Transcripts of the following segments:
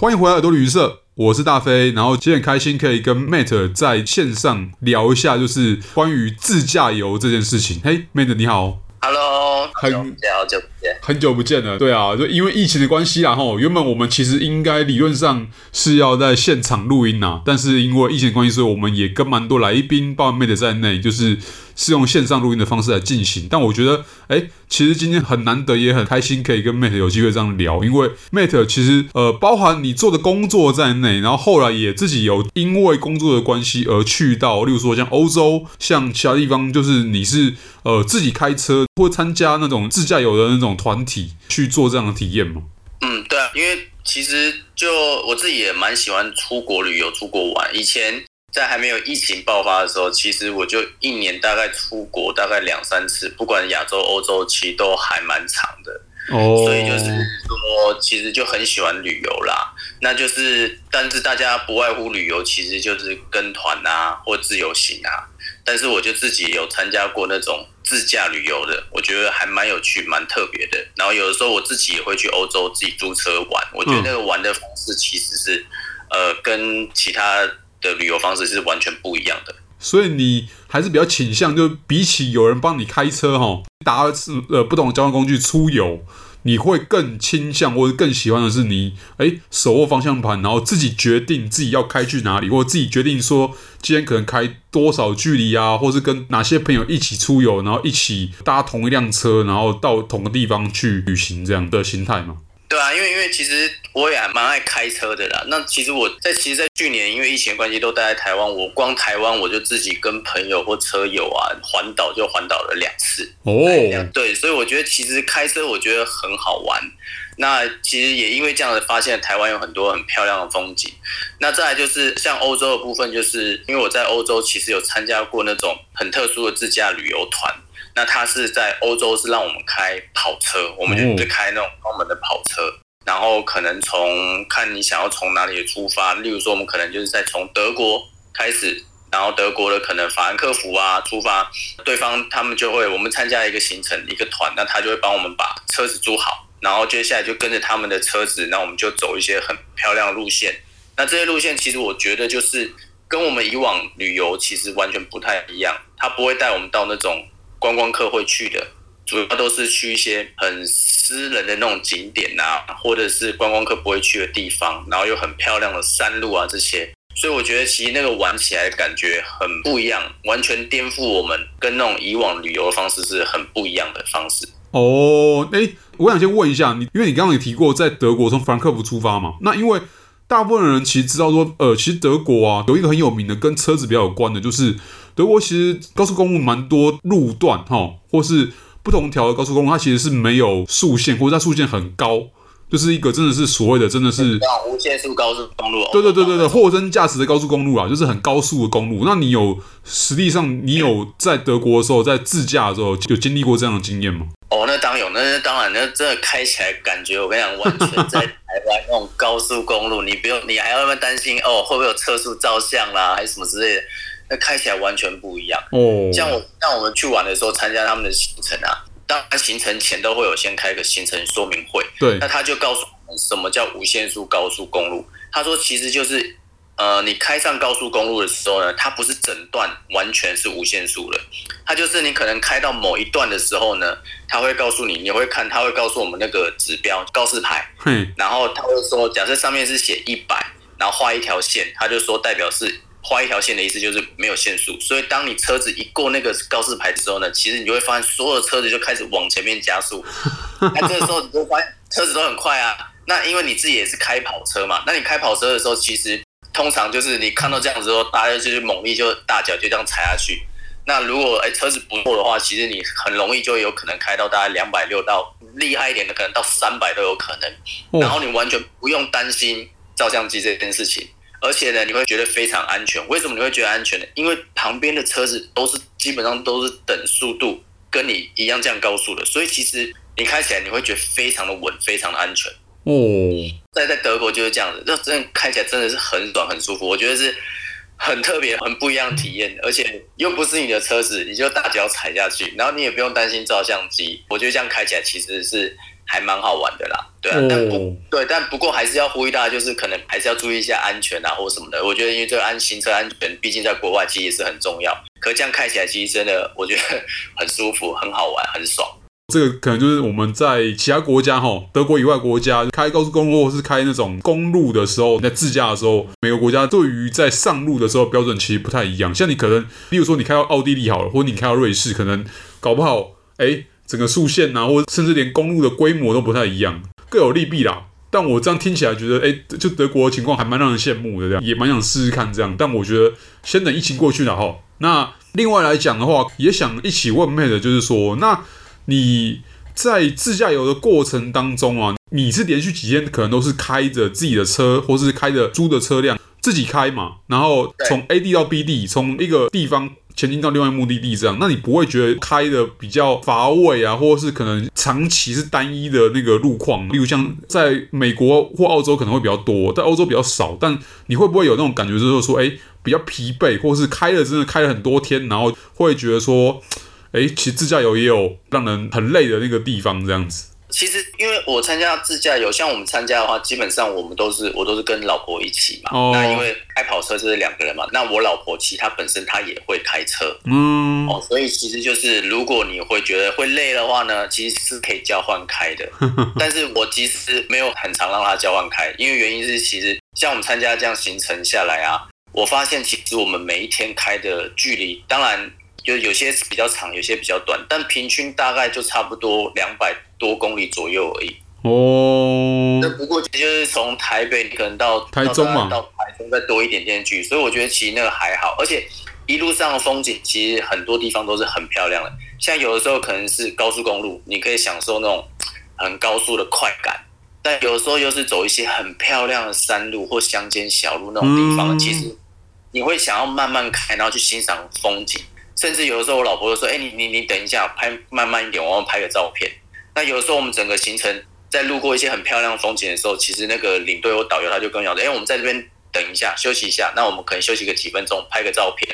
欢迎回来耳朵旅社，我是大飞。然后今天很开心可以跟 Matt 在线上聊一下，就是关于自驾游这件事情。嘿，Matt 你好，Hello，很好久不见，很久不见了。对啊，就因为疫情的关系啦，吼，原本我们其实应该理论上是要在现场录音呐，但是因为疫情关系，所以我们也跟蛮多来宾，包括 Matt 在内，就是。是用线上录音的方式来进行，但我觉得，哎，其实今天很难得，也很开心可以跟 Mate 有机会这样聊，因为 Mate 其实呃，包含你做的工作在内，然后后来也自己有因为工作的关系而去到，例如说像欧洲，像其他地方，就是你是呃自己开车或参加那种自驾游的那种团体去做这样的体验吗？嗯，对啊，因为其实就我自己也蛮喜欢出国旅游、出国玩，以前。在还没有疫情爆发的时候，其实我就一年大概出国大概两三次，不管亚洲、欧洲，其实都还蛮长的。哦，所以就是说，其实就很喜欢旅游啦。那就是，但是大家不外乎旅游，其实就是跟团啊，或自由行啊。但是我就自己有参加过那种自驾旅游的，我觉得还蛮有趣、蛮特别的。然后有的时候我自己也会去欧洲自己租车玩，我觉得那个玩的方式其实是，呃，跟其他。的旅游方式是完全不一样的，所以你还是比较倾向，就比起有人帮你开车哈，搭呃不同的交通工具出游，你会更倾向或者更喜欢的是你哎手握方向盘，然后自己决定自己要开去哪里，或者自己决定说今天可能开多少距离啊，或是跟哪些朋友一起出游，然后一起搭同一辆车，然后到同个地方去旅行这样的心态吗？对啊，因为因为其实我也还蛮爱开车的啦。那其实我在其实，在去年因为疫情关系都待在台湾，我光台湾我就自己跟朋友或车友啊环岛就环岛了两次。哦，对，所以我觉得其实开车我觉得很好玩。那其实也因为这样子发现台湾有很多很漂亮的风景。那再来就是像欧洲的部分，就是因为我在欧洲其实有参加过那种很特殊的自驾旅游团。那他是在欧洲，是让我们开跑车，我们就是开那种澳门的跑车，然后可能从看你想要从哪里出发，例如说我们可能就是在从德国开始，然后德国的可能法兰克福啊出发，对方他们就会我们参加一个行程一个团，那他就会帮我们把车子租好，然后接下来就跟着他们的车子，那我们就走一些很漂亮的路线。那这些路线其实我觉得就是跟我们以往旅游其实完全不太一样，他不会带我们到那种。观光客会去的，主要都是去一些很私人的那种景点呐、啊，或者是观光客不会去的地方，然后有很漂亮的山路啊这些，所以我觉得其实那个玩起来的感觉很不一样，完全颠覆我们跟那种以往旅游的方式是很不一样的方式。哦，哎，我想先问一下你，因为你刚刚也提过在德国从法兰克福出发嘛，那因为大部分人其实知道说，呃，其实德国啊有一个很有名的跟车子比较有关的，就是。德国其实高速公路蛮多路段哈，或是不同条的高速公路，它其实是没有速限，或者它速限很高，就是一个真的是所谓的真的是无限速高速公路。对对对对对，货真价实的高速公路啊，就是很高速的公路。那你有实际上你有在德国的时候，在自驾的时候有经历过这样的经验吗？哦，那当然有，那当然，那真的开起来感觉，我跟你讲，完全在台湾那种高速公路，你不用，你还要那么担心哦，会不会有测速照相啦，还是什么之类的。那开起来完全不一样哦。像我像我们去玩的时候，参加他们的行程啊，当然行程前都会有先开个行程说明会。对。那他就告诉我们什么叫无限速高速公路。他说其实就是，呃，你开上高速公路的时候呢，它不是整段完全是无限速的，它就是你可能开到某一段的时候呢，他会告诉你，你会看，他会告诉我们那个指标告示牌。嗯。然后他会说，假设上面是写一百，然后画一条线，他就说代表是。画一条线的意思就是没有限速，所以当你车子一过那个告示牌的时候呢，其实你就会发现所有的车子就开始往前面加速。那这个时候你就发现车子都很快啊。那因为你自己也是开跑车嘛，那你开跑车的时候，其实通常就是你看到这样子之后，大家就是猛力就大脚就这样踩下去。那如果哎车子不错的话，其实你很容易就有可能开到大概两百六到厉害一点的可能到三百都有可能。然后你完全不用担心照相机这件事情。而且呢，你会觉得非常安全。为什么你会觉得安全呢？因为旁边的车子都是基本上都是等速度跟你一样这样高速的，所以其实你开起来你会觉得非常的稳，非常的安全。哦，在在德国就是这样子，那真的开起来真的是很爽很舒服。我觉得是很特别、很不一样的体验，而且又不是你的车子，你就大脚踩下去，然后你也不用担心照相机。我觉得这样开起来其实是还蛮好玩的啦。对啊，但不对，但不过还是要呼吁大家，就是可能还是要注意一下安全啊，或什么的。我觉得因为这个安行车安全，毕竟在国外其实也是很重要。可这样开起来，其实真的我觉得很舒服，很好玩，很爽。这个可能就是我们在其他国家哈，德国以外国家开高速公路或是开那种公路的时候，在自驾的时候，每个国家对于在上路的时候标准其实不太一样。像你可能，比如说你开到奥地利好了，或者你开到瑞士，可能搞不好，哎，整个速线啊，或者甚至连公路的规模都不太一样，各有利弊啦。但我这样听起来觉得，哎，就德国的情况还蛮让人羡慕的，这样也蛮想试试看这样。但我觉得先等疫情过去了哈。那另外来讲的话，也想一起问 Matt 的就是说，那。你在自驾游的过程当中啊，你是连续几天可能都是开着自己的车，或是开着租的车辆自己开嘛？然后从 A 地到 B 地，从一个地方前进到另外目的地这样，那你不会觉得开的比较乏味啊，或者是可能长期是单一的那个路况？例如像在美国或澳洲可能会比较多，在欧洲比较少。但你会不会有那种感觉，就是说，哎，比较疲惫，或是开了真的开了很多天，然后会觉得说。哎，其实自驾游也有让人很累的那个地方，这样子。其实，因为我参加自驾游，像我们参加的话，基本上我们都是我都是跟老婆一起嘛。哦。那因为开跑车就是两个人嘛，那我老婆其实她本身她也会开车。嗯。哦，所以其实就是如果你会觉得会累的话呢，其实是可以交换开的。但是我其实没有很常让她交换开，因为原因是其实像我们参加这样行程下来啊，我发现其实我们每一天开的距离，当然。就有些比较长，有些比较短，但平均大概就差不多两百多公里左右而已。哦，那不过就是从台北可能到台中嘛，到台中再多一点点距，所以我觉得其实那个还好，而且一路上的风景其实很多地方都是很漂亮的。像有的时候可能是高速公路，你可以享受那种很高速的快感，但有的时候又是走一些很漂亮的山路或乡间小路那种地方，嗯、其实你会想要慢慢开，然后去欣赏风景。甚至有的时候，我老婆就说：“哎、欸，你你你等一下，拍慢慢一点，我要拍个照片。”那有的时候，我们整个行程在路过一些很漂亮的风景的时候，其实那个领队或导游他就跟我讲：“哎、欸，我们在这边等一下，休息一下。那我们可能休息个几分钟，拍个照片。”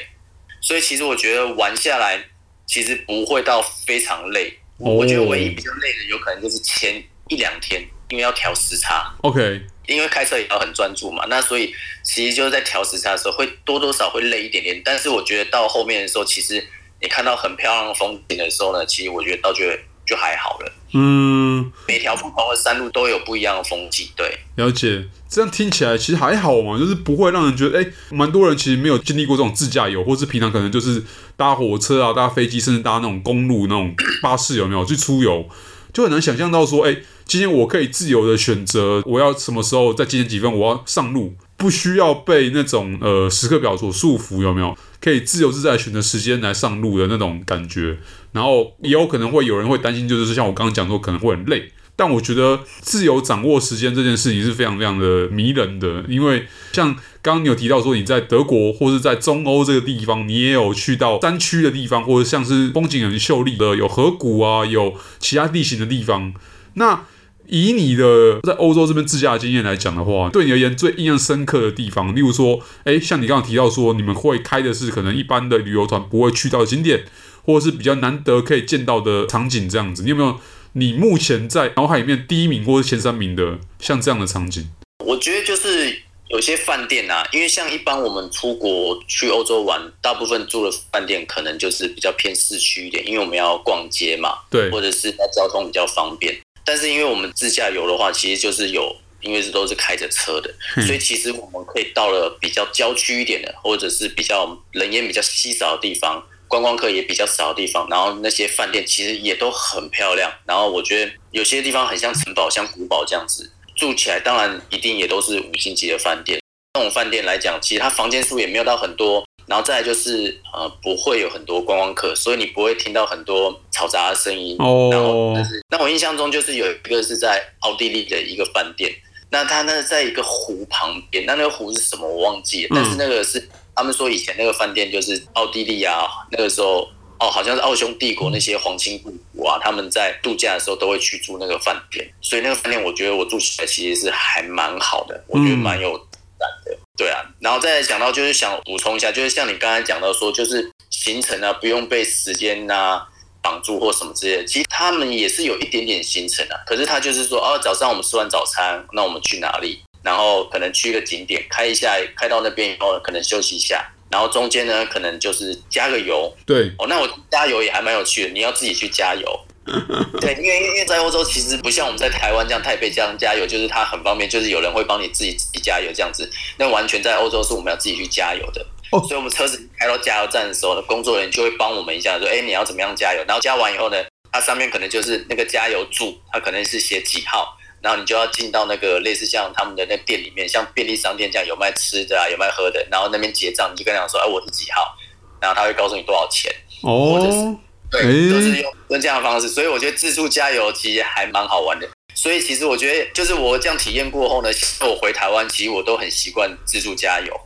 所以其实我觉得玩下来其实不会到非常累。我觉得唯一比较累的，有可能就是前一两天，因为要调时差。OK。因为开车也要很专注嘛，那所以其实就是在调时差的时候会多多少会累一点点，但是我觉得到后面的时候，其实你看到很漂亮的风景的时候呢，其实我觉得倒觉得就还好了。嗯，每条不同的山路都有不一样的风景，对。了解，这样听起来其实还好嘛，就是不会让人觉得，哎，蛮多人其实没有经历过这种自驾游，或是平常可能就是搭火车啊、搭飞机，甚至搭那种公路、那种巴士，有没有去出游？就很难想象到说，哎，今天我可以自由的选择，我要什么时候在几点几分我要上路，不需要被那种呃时刻表所束缚，有没有？可以自由自在选择时间来上路的那种感觉。然后也有可能会有人会担心，就是像我刚刚讲说，可能会很累。但我觉得自由掌握时间这件事情是非常非常的迷人的，因为像刚刚你有提到说你在德国或是在中欧这个地方，你也有去到山区的地方，或者像是风景很秀丽的有河谷啊，有其他地形的地方。那以你的在欧洲这边自驾的经验来讲的话，对你而言最印象深刻的地方，例如说，诶，像你刚刚提到说你们会开的是可能一般的旅游团不会去到的景点，或者是比较难得可以见到的场景这样子，你有没有？你目前在脑海里面第一名或是前三名的像这样的场景，我觉得就是有些饭店啊，因为像一般我们出国去欧洲玩，大部分住的饭店可能就是比较偏市区一点，因为我们要逛街嘛，对，或者是那交通比较方便。但是因为我们自驾游的话，其实就是有，因为是都是开着车的，所以其实我们可以到了比较郊区一点的，或者是比较人烟比较稀少的地方。观光客也比较少的地方，然后那些饭店其实也都很漂亮。然后我觉得有些地方很像城堡、像古堡这样子，住起来当然一定也都是五星级的饭店。那种饭店来讲，其实它房间数也没有到很多。然后再来就是呃，不会有很多观光客，所以你不会听到很多嘈杂的声音。哦。然后但是，那我印象中就是有一个是在奥地利的一个饭店，那它那在一个湖旁边，那那个湖是什么我忘记了，但是那个是。他们说以前那个饭店就是奥地利啊，那个时候哦，好像是奥匈帝国那些皇亲贵族啊，他们在度假的时候都会去住那个饭店，所以那个饭店我觉得我住起来其实是还蛮好的，我觉得蛮有感的。对啊，然后再讲到就是想补充一下，就是像你刚才讲到说，就是行程啊不用被时间啊绑住或什么之类的。其实他们也是有一点点行程啊，可是他就是说，哦，早上我们吃完早餐，那我们去哪里？然后可能去一个景点，开一下，开到那边以后可能休息一下，然后中间呢可能就是加个油。对，哦，那我加油也还蛮有趣的，你要自己去加油。对，因为因为在欧洲其实不像我们在台湾这样台北这样加油，就是它很方便，就是有人会帮你自己自己加油这样子。那完全在欧洲是我们要自己去加油的。哦，所以我们车子开到加油站的时候呢，工作人员就会帮我们一下，说，哎，你要怎么样加油？然后加完以后呢，它上面可能就是那个加油柱，它可能是写几号。然后你就要进到那个类似像他们的那店里面，像便利商店这样有卖吃的啊，有卖喝的。然后那边结账，你就跟他讲说：“哎，我是几号？”然后他会告诉你多少钱。哦，或者是对，都是用用这样的方式。所以我觉得自助加油其实还蛮好玩的。所以其实我觉得，就是我这样体验过后呢，我回台湾其实我都很习惯自助加油。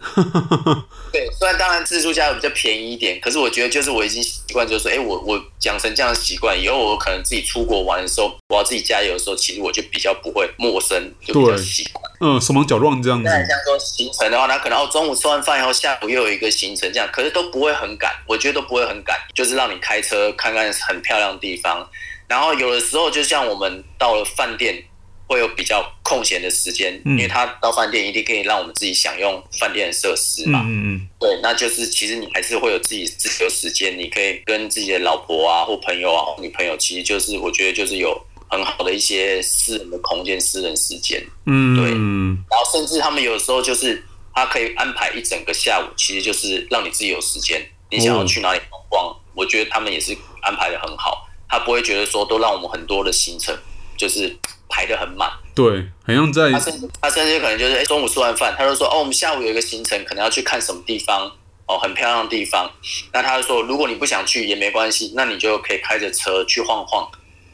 对，虽然当然自助加油比较便宜一点，可是我觉得就是我已经习惯，就是说，哎，我我养成这样的习惯，以后我可能自己出国玩的时候，我要自己加油的时候，其实我就比较不会陌生，就比较习惯。嗯，手忙脚乱这样子。那像说行程的话，那可能哦，中午吃完饭以后，下午又有一个行程这样，可是都不会很赶，我觉得都不会很赶，就是让你开车看看很漂亮的地方。然后有的时候，就像我们到了饭店，会有比较空闲的时间，嗯、因为他到饭店一定可以让我们自己享用饭店的设施嘛。嗯嗯。对，那就是其实你还是会有自己自由时间，你可以跟自己的老婆啊或朋友啊或女朋友，其实就是我觉得就是有很好的一些私人的空间、私人时间。嗯。对。然后甚至他们有时候就是他可以安排一整个下午，其实就是让你自己有时间，你想要去哪里逛逛，我觉得他们也是安排的很好。他不会觉得说都让我们很多的行程就是排得很满，对，好像在他甚至他甚至可能就是哎中午吃完饭，他就说哦我们下午有一个行程，可能要去看什么地方哦，很漂亮的地方。那他就说如果你不想去也没关系，那你就可以开着车去晃晃。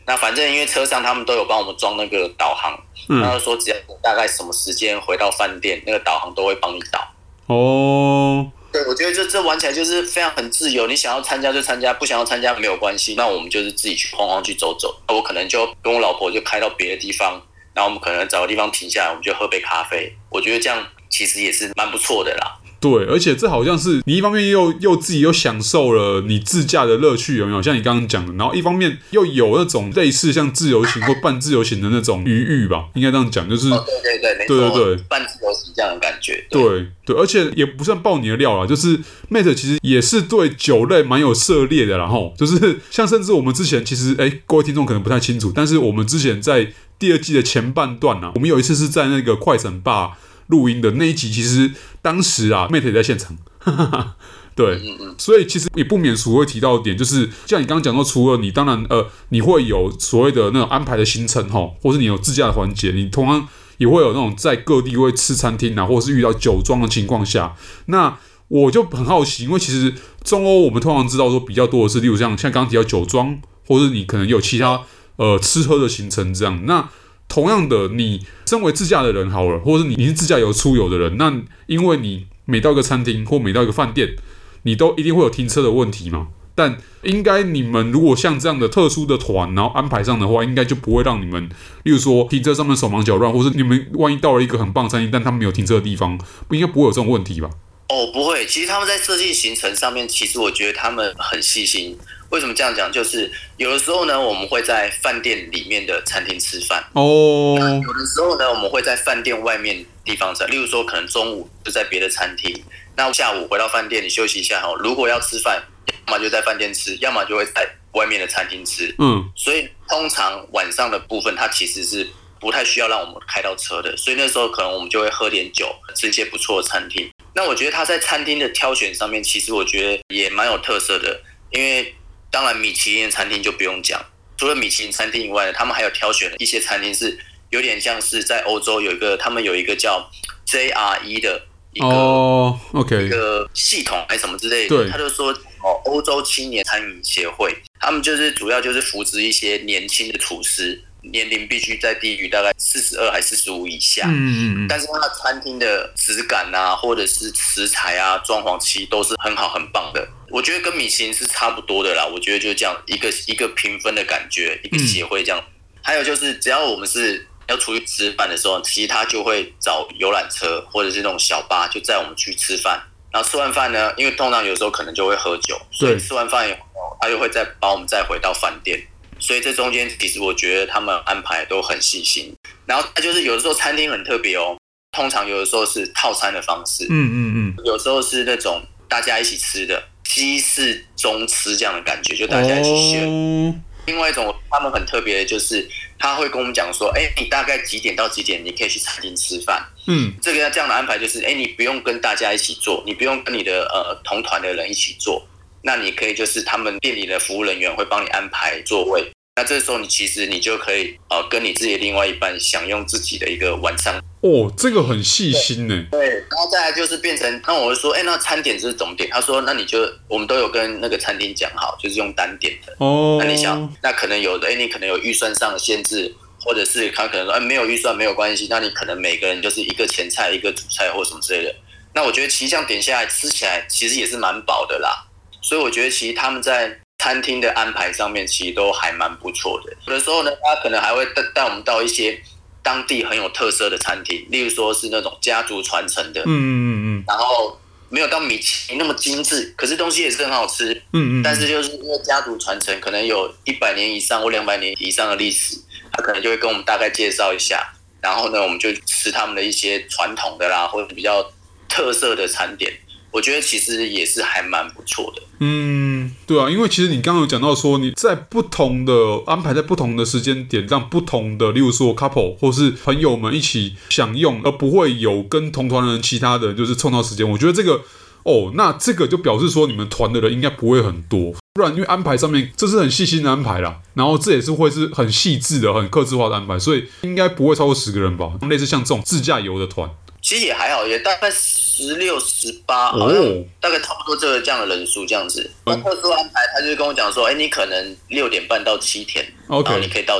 那反正因为车上他们都有帮我们装那个导航，嗯、他就说只要大概什么时间回到饭店，那个导航都会帮你导。哦。对，我觉得这这玩起来就是非常很自由，你想要参加就参加，不想要参加没有关系。那我们就是自己去晃晃去走走。那我可能就跟我老婆就开到别的地方，然后我们可能找个地方停下来，我们就喝杯咖啡。我觉得这样其实也是蛮不错的啦。对，而且这好像是你一方面又又自己又享受了你自驾的乐趣，有没有？像你刚刚讲的，然后一方面又有那种类似像自由行或半自由行的那种余裕吧，应该这样讲，就是、哦、对对对，对对对，半自由行这样的感觉。对对，对，而且也不算爆你的料啦，就是 Mate 其实也是对酒类蛮有涉猎的，然后就是像甚至我们之前其实哎，各位听众可能不太清楚，但是我们之前在第二季的前半段呢、啊，我们有一次是在那个快闪吧。录音的那一集，其实当时啊，Mate 也在现场，对，所以其实也不免俗会提到一点，就是像你刚刚讲到，除了你当然呃，你会有所谓的那种安排的行程哈，或是你有自驾的环节，你同样也会有那种在各地会吃餐厅啊，或者是遇到酒庄的情况下，那我就很好奇，因为其实中欧我们通常知道说比较多的是，例如像像刚刚提到酒庄，或者是你可能有其他呃吃喝的行程这样，那。同样的，你身为自驾的人好了，或者是你你是自驾游出游的人，那因为你每到一个餐厅或每到一个饭店，你都一定会有停车的问题嘛。但应该你们如果像这样的特殊的团，然后安排上的话，应该就不会让你们，例如说停车上面手忙脚乱，或是你们万一到了一个很棒的餐厅，但他们没有停车的地方，不应该不会有这种问题吧？哦，不会。其实他们在设计行程上面，其实我觉得他们很细心。为什么这样讲？就是有的时候呢，我们会在饭店里面的餐厅吃饭哦。有的时候呢，我们会在饭店外面地方吃。例如说，可能中午就在别的餐厅，那下午回到饭店，你休息一下哈。如果要吃饭，要么就在饭店吃，要么就会在外面的餐厅吃。嗯，所以通常晚上的部分，它其实是不太需要让我们开到车的。所以那时候可能我们就会喝点酒，吃一些不错的餐厅。那我觉得他在餐厅的挑选上面，其实我觉得也蛮有特色的，因为。当然，米其林餐厅就不用讲。除了米其林餐厅以外呢，他们还有挑选了一些餐厅，是有点像是在欧洲有一个，他们有一个叫 JRE 的一个、oh, okay. 一个系统还是什么之类的。对，他就说哦，欧洲青年餐饮协会，他们就是主要就是扶持一些年轻的厨师。年龄必须在低于大概四十二还是四十五以下，嗯嗯，但是它的餐厅的质感啊，或者是食材啊、装潢其实都是很好很棒的。我觉得跟米其林是差不多的啦。我觉得就是这样一个一个评分的感觉，一个协会这样。还有就是，只要我们是要出去吃饭的时候，其实他就会找游览车或者是那种小巴，就载我们去吃饭。然后吃完饭呢，因为通常有时候可能就会喝酒，所以吃完饭以后，他又会再把我们再回到饭店。所以这中间其实我觉得他们安排都很细心。然后他就是有的时候餐厅很特别哦，通常有的时候是套餐的方式，嗯嗯嗯，有时候是那种大家一起吃的西式中吃这样的感觉，就大家一起选。哦、另外一种他们很特别的就是他会跟我们讲说，哎，你大概几点到几点你可以去餐厅吃饭？嗯，这个这样的安排就是，哎，你不用跟大家一起做，你不用跟你的呃同团的人一起做，那你可以就是他们店里的服务人员会帮你安排座位，那这时候你其实你就可以呃跟你自己的另外一半享用自己的一个晚餐。哦，这个很细心呢。对，然后再来就是变成，那我就说，哎，那餐点是怎么点？他说，那你就我们都有跟那个餐厅讲好，就是用单点的。哦，那你想，那可能有的，哎，你可能有预算上的限制。或者是他可能说，哎，没有预算没有关系，那你可能每个人就是一个前菜一个主菜或什么之类的。那我觉得其实这样点下来吃起来其实也是蛮饱的啦。所以我觉得其实他们在餐厅的安排上面其实都还蛮不错的。有的时候呢，他可能还会带带我们到一些当地很有特色的餐厅，例如说是那种家族传承的，嗯嗯嗯，然后没有到米其林那么精致，可是东西也是很好吃，嗯嗯，但是就是因为家族传承，可能有一百年以上或两百年以上的历史。他可能就会跟我们大概介绍一下，然后呢，我们就吃他们的一些传统的啦，或者比较特色的餐点。我觉得其实也是还蛮不错的。嗯，对啊，因为其实你刚刚有讲到说，你在不同的安排，在不同的时间点，让不同的，例如说 couple 或是朋友们一起享用，而不会有跟同团人其他的就是凑到时间。我觉得这个。哦，那这个就表示说你们团的人应该不会很多，不然因为安排上面这是很细心的安排啦，然后这也是会是很细致的、很克制化的安排，所以应该不会超过十个人吧？类似像这种自驾游的团，其实也还好，也大概十六、十八，好像大概差不多这个这样的人数这样子。特殊安排，他就跟我讲说，哎，你可能六点半到七点然后你可以到。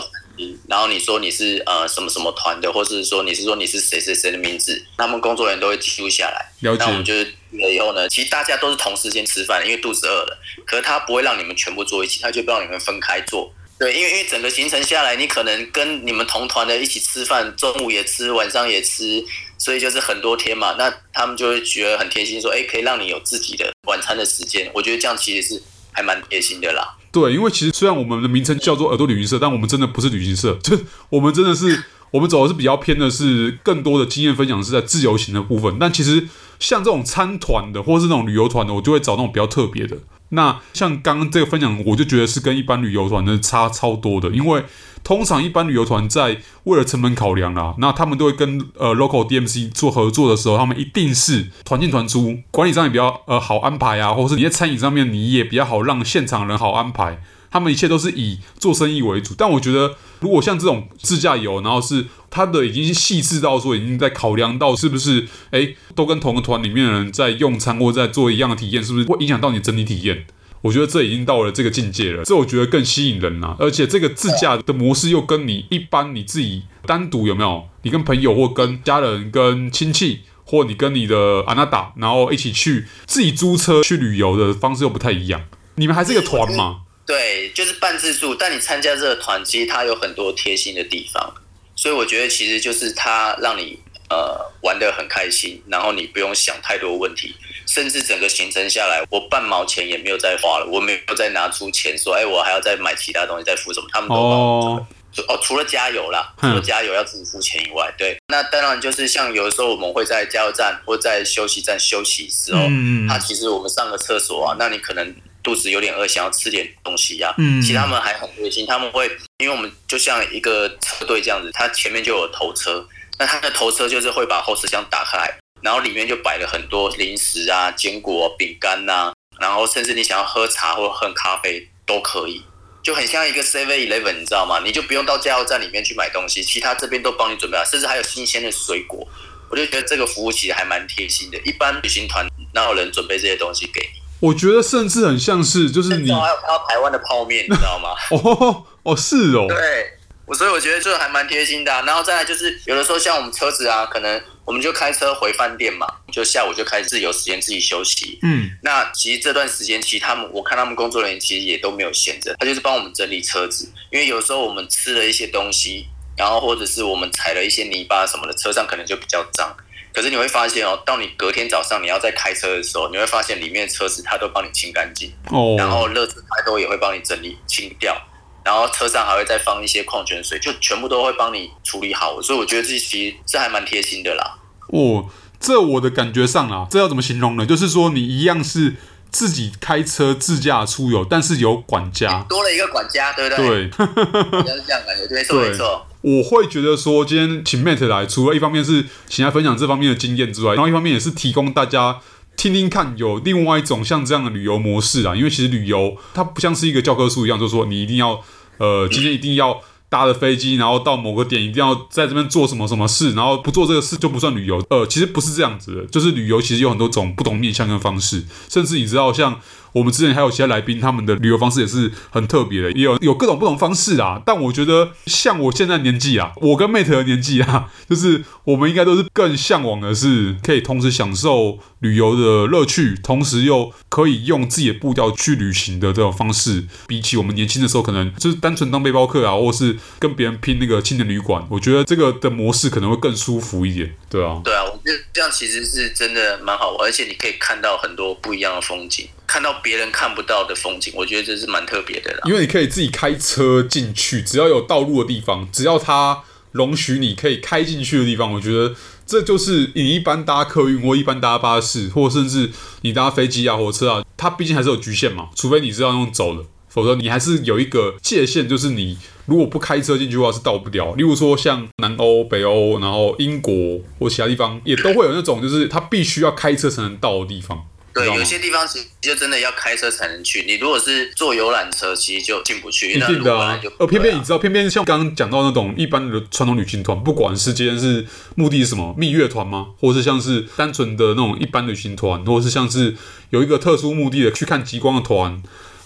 然后你说你是呃什么什么团的，或是说你是说你是谁谁谁的名字，他们工作人员都会记录下来。了解。那我们就是了以后呢，其实大家都是同时间吃饭，因为肚子饿了。可是他不会让你们全部坐一起，他就不让你们分开坐。对，因为因为整个行程下来，你可能跟你们同团的一起吃饭，中午也吃，晚上也吃，所以就是很多天嘛。那他们就会觉得很贴心，说哎，可以让你有自己的晚餐的时间。我觉得这样其实是还蛮贴心的啦。对，因为其实虽然我们的名称叫做耳朵旅行社，但我们真的不是旅行社，就我们真的是 我们走的是比较偏的是更多的经验分享是在自由行的部分。但其实像这种参团的或是那种旅游团的，我就会找那种比较特别的。那像刚刚这个分享，我就觉得是跟一般旅游团的差超多的，因为。通常一般旅游团在为了成本考量啦，那他们都会跟呃 local DMC 做合作的时候，他们一定是团进团出，管理上也比较呃好安排啊，或者是你在餐饮上面你也比较好让现场人好安排，他们一切都是以做生意为主。但我觉得如果像这种自驾游，然后是他的已经细致到说已经在考量到是不是诶都跟同个团里面的人在用餐或在做一样的体验，是不是会影响到你整体体验？我觉得这已经到了这个境界了，这我觉得更吸引人了。而且这个自驾的模式又跟你一般你自己单独有没有？你跟朋友或跟家人、跟亲戚，或你跟你的阿娜达，然后一起去自己租车去旅游的方式又不太一样。你们还是一个团吗？对，就是半自助。但你参加这个团，其实它有很多贴心的地方，所以我觉得其实就是它让你呃玩的很开心，然后你不用想太多问题。甚至整个行程下来，我半毛钱也没有再花了，我没有再拿出钱说，哎，我还要再买其他东西，再付什么？他们都帮我哦，哦，除了加油啦，除了加油要自己付钱以外，对，那当然就是像有的时候我们会在加油站或在休息站休息的时候，嗯，他其实我们上个厕所啊，那你可能肚子有点饿，想要吃点东西呀，嗯，其实他们还很贴心，他们会，因为我们就像一个车队这样子，他前面就有头车，那他的头车就是会把后车厢打开来。然后里面就摆了很多零食啊、坚果、饼干呐，然后甚至你想要喝茶或喝咖啡都可以，就很像一个 Seven Eleven，你知道吗？你就不用到加油站里面去买东西，其他这边都帮你准备好，甚至还有新鲜的水果。我就觉得这个服务其实还蛮贴心的。一般旅行团哪有人准备这些东西给你？我觉得甚至很像是就是你还有看到台湾的泡面，你知道吗？哦哦，是哦，对。我所以我觉得这还蛮贴心的啊，然后再来就是有的时候像我们车子啊，可能我们就开车回饭店嘛，就下午就开始自由时间自己休息。嗯，那其实这段时间，其实他们我看他们工作人员其实也都没有闲着，他就是帮我们整理车子，因为有时候我们吃了一些东西，然后或者是我们踩了一些泥巴什么的，车上可能就比较脏。可是你会发现哦，到你隔天早上你要再开车的时候，你会发现里面的车子它都帮你清干净，哦，然后乐子它都也会帮你整理清掉，然后车上还会再放一些矿泉水，就全部都会帮你处理好。所以我觉得这其实这还蛮贴心的啦。哦，这我的感觉上啊，这要怎么形容呢？就是说你一样是。自己开车自驾出游，但是有管家，多了一个管家，对不对？对，就是这样感觉，对，没错没错。我会觉得说，今天请 Matt 来，除了一方面是请他分享这方面的经验之外，然后一方面也是提供大家听听看，有另外一种像这样的旅游模式啊。因为其实旅游它不像是一个教科书一样，就是说你一定要，呃，今天一定要。搭了飞机，然后到某个点一定要在这边做什么什么事，然后不做这个事就不算旅游。呃，其实不是这样子的，就是旅游其实有很多种不同面向跟方式，甚至你知道像。我们之前还有其他来宾，他们的旅游方式也是很特别的，也有有各种不同方式啊。但我觉得，像我现在年纪啊，我跟 Mate 的年纪啊，就是我们应该都是更向往的是，可以同时享受旅游的乐趣，同时又可以用自己的步调去旅行的这种方式。比起我们年轻的时候，可能就是单纯当背包客啊，或是跟别人拼那个青年旅馆，我觉得这个的模式可能会更舒服一点。对啊，对啊，我觉得这样其实是真的蛮好玩，而且你可以看到很多不一样的风景。看到别人看不到的风景，我觉得这是蛮特别的啦。因为你可以自己开车进去，只要有道路的地方，只要它容许你可以开进去的地方，我觉得这就是你一般搭客运或一般搭巴士，或甚至你搭飞机啊、火车啊，它毕竟还是有局限嘛。除非你是要用走的，否则你还是有一个界限，就是你如果不开车进去的话是到不了。例如说像南欧、北欧，然后英国或其他地方，也都会有那种就是它必须要开车才能到的地方。对，有些地方其实就真的要开车才能去。你如果是坐游览车，其实就进不去。一定的啊。呃，偏偏你知道，偏偏像刚刚讲到那种一般的传统旅行团，不管是今天是目的是什么，蜜月团吗？或是像是单纯的那种一般旅行团，或是像是有一个特殊目的的去看极光的团，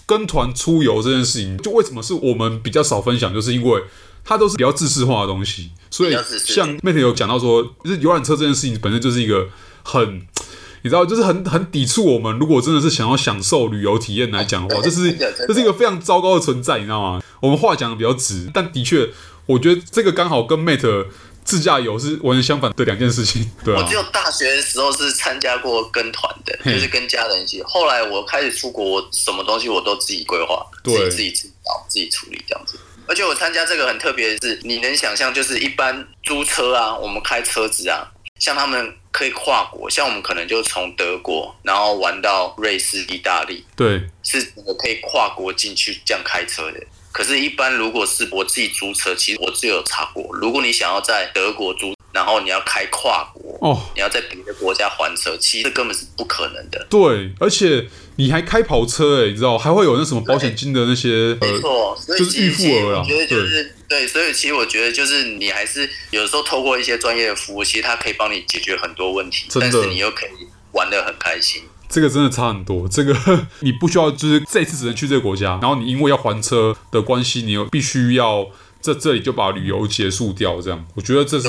跟团出游这件事情，就为什么是我们比较少分享？就是因为它都是比较制式化的东西。所以像 Mate 有讲到说，就是游览车这件事情本身就是一个很。你知道，就是很很抵触我们。如果真的是想要享受旅游体验来讲的话，这是这是一个非常糟糕的存在，你知道吗？我们话讲的比较直，但的确，我觉得这个刚好跟 Mate 自驾游是完全相反的两件事情。对啊，我只有大学的时候是参加过跟团的，就是跟家人一起。后来我开始出国，我什么东西我都自己规划，自己自己自己搞，自己处理这样子。而且我参加这个很特别的是，你能想象，就是一般租车啊，我们开车子啊。像他们可以跨国，像我们可能就从德国，然后玩到瑞士、意大利，对，是可以跨国进去这样开车的。可是，一般如果是我自己租车，其实我自己有查过，如果你想要在德国租，然后你要开跨国，哦，你要在别的国家还车，其实这根本是不可能的。对，而且。你还开跑车哎、欸，你知道还会有那什么保险金的那些，没错，就是预付额啊。我觉得就是对，所以其实我觉得就是你还是有时候透过一些专业的服务，其实它可以帮你解决很多问题，但是你又可以玩的很开心。这个真的差很多，这个 你不需要就是这一次只能去这个国家，然后你因为要还车的关系，你又必须要在这里就把旅游结束掉，这样我觉得这是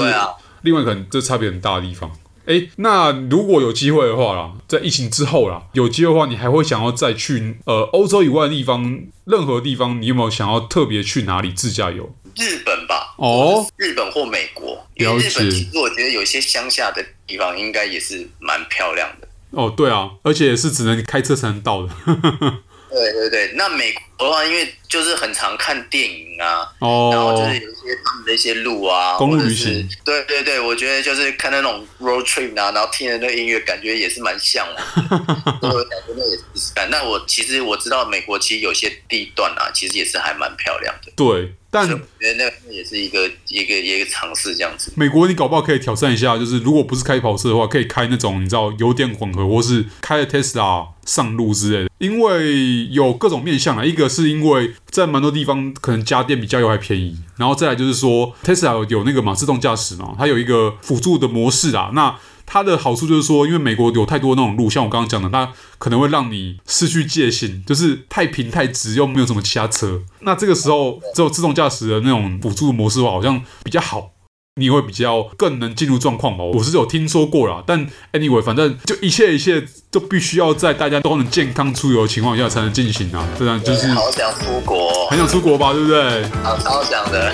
另外可能这差别很大的地方。哎，那如果有机会的话啦，在疫情之后啦，有机会的话，你还会想要再去呃欧洲以外的地方，任何地方，你有没有想要特别去哪里自驾游？日本吧，哦，日本或美国，因为日本其实我觉得有一些乡下的地方应该也是蛮漂亮的。哦，对啊，而且也是只能开车才能到的。对对对，那美国的话，因为就是很常看电影啊，哦，然后就是有一些他们的一些路啊，公路旅行，对对对，我觉得就是看那种 road trip 啊，然后听的那个音乐，感觉也是蛮像的，我感觉那也是试试看。那我其实我知道美国其实有些地段啊，其实也是还蛮漂亮的。对。但我觉得那也是一个一个一个尝试这样子。美国你搞不好可以挑战一下，就是如果不是开跑车的话，可以开那种你知道油电混合，或是开 Tesla 上路之类的。因为有各种面向啊，一个是因为在蛮多地方可能家电比加油还便宜，然后再来就是说 Tesla 有，有那个嘛自动驾驶嘛，它有一个辅助的模式啊，那。它的好处就是说，因为美国有太多那种路，像我刚刚讲的，它可能会让你失去戒心，就是太平太直，又没有什么其他车。那这个时候，只有自动驾驶的那种辅助模式的话，好像比较好，你会比较更能进入状况哦。我是有听说过啦，但 anyway，反正就一切一切都必须要在大家都能健康出游的情况下才能进行啊。这样就是好想出国，很想出国吧，对不对？好超想的。